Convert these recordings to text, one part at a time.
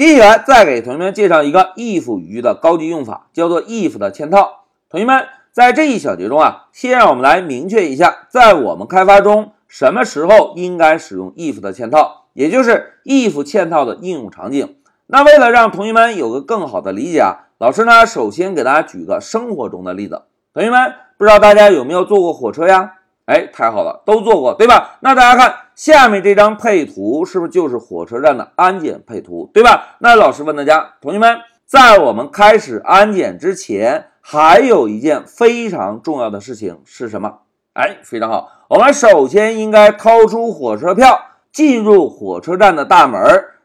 接下来再给同学们介绍一个 if 语句的高级用法，叫做 if 的嵌套。同学们在这一小节中啊，先让我们来明确一下，在我们开发中什么时候应该使用 if 的嵌套，也就是 if 嵌套的应用场景。那为了让同学们有个更好的理解啊，老师呢首先给大家举个生活中的例子。同学们不知道大家有没有坐过火车呀？哎，太好了，都坐过对吧？那大家看下面这张配图，是不是就是火车站的安检配图，对吧？那老师问大家，同学们，在我们开始安检之前，还有一件非常重要的事情是什么？哎，非常好，我们首先应该掏出火车票，进入火车站的大门。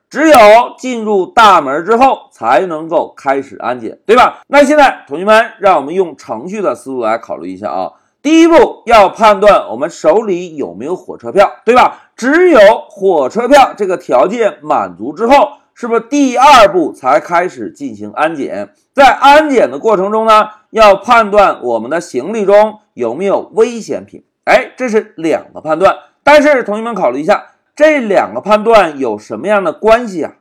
只有进入大门之后，才能够开始安检，对吧？那现在同学们，让我们用程序的思路来考虑一下啊。第一步要判断我们手里有没有火车票，对吧？只有火车票这个条件满足之后，是不是第二步才开始进行安检？在安检的过程中呢，要判断我们的行李中有没有危险品。哎，这是两个判断。但是同学们考虑一下，这两个判断有什么样的关系啊？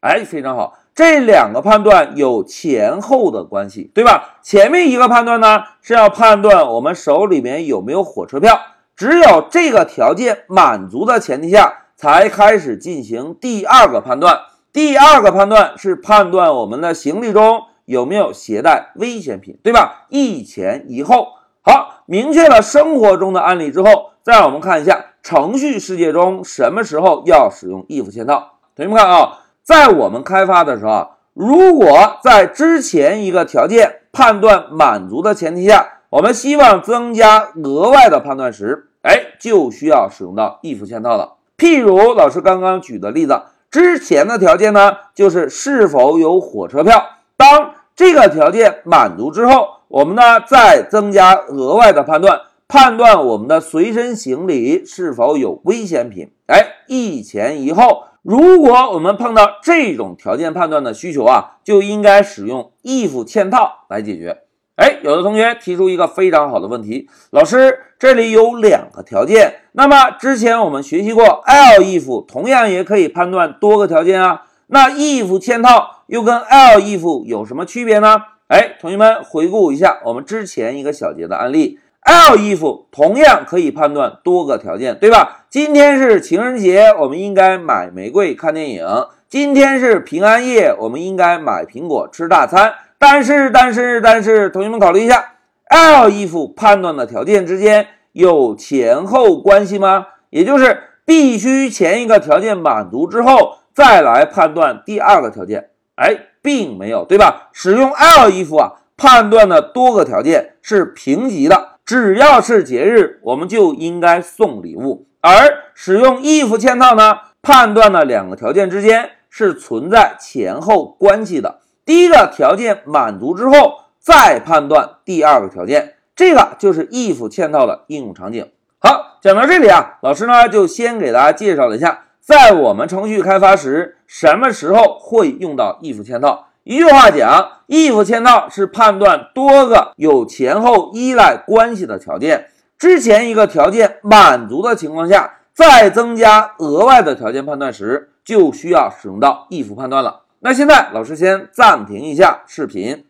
哎，非常好。这两个判断有前后的关系，对吧？前面一个判断呢是要判断我们手里面有没有火车票，只有这个条件满足的前提下，才开始进行第二个判断。第二个判断是判断我们的行李中有没有携带危险品，对吧？一前一后。好，明确了生活中的案例之后，再让我们看一下程序世界中什么时候要使用 if 嵌套。同学们看啊。在我们开发的时候，如果在之前一个条件判断满足的前提下，我们希望增加额外的判断时，哎，就需要使用到 if 嵌套了。譬如老师刚刚举的例子，之前的条件呢，就是是否有火车票。当这个条件满足之后，我们呢再增加额外的判断，判断我们的随身行李是否有危险品。哎，一前一后。如果我们碰到这种条件判断的需求啊，就应该使用 if 嵌套来解决。哎，有的同学提出一个非常好的问题，老师，这里有两个条件，那么之前我们学习过 else，同样也可以判断多个条件啊。那 if 嵌套又跟 else 有什么区别呢？哎，同学们回顾一下我们之前一个小节的案例。L if 同样可以判断多个条件，对吧？今天是情人节，我们应该买玫瑰看电影；今天是平安夜，我们应该买苹果吃大餐。但是，但是，但是，同学们考虑一下，L if 判断的条件之间有前后关系吗？也就是必须前一个条件满足之后再来判断第二个条件？哎，并没有，对吧？使用 L if 啊，判断的多个条件是平级的。只要是节日，我们就应该送礼物。而使用 if 嵌套呢，判断的两个条件之间是存在前后关系的。第一个条件满足之后，再判断第二个条件，这个就是 if 嵌套的应用场景。好，讲到这里啊，老师呢就先给大家介绍了一下，在我们程序开发时，什么时候会用到 if 嵌套。一句话讲，if 嵌套是判断多个有前后依赖关系的条件，之前一个条件满足的情况下，再增加额外的条件判断时，就需要使用到 if 判断了。那现在老师先暂停一下视频。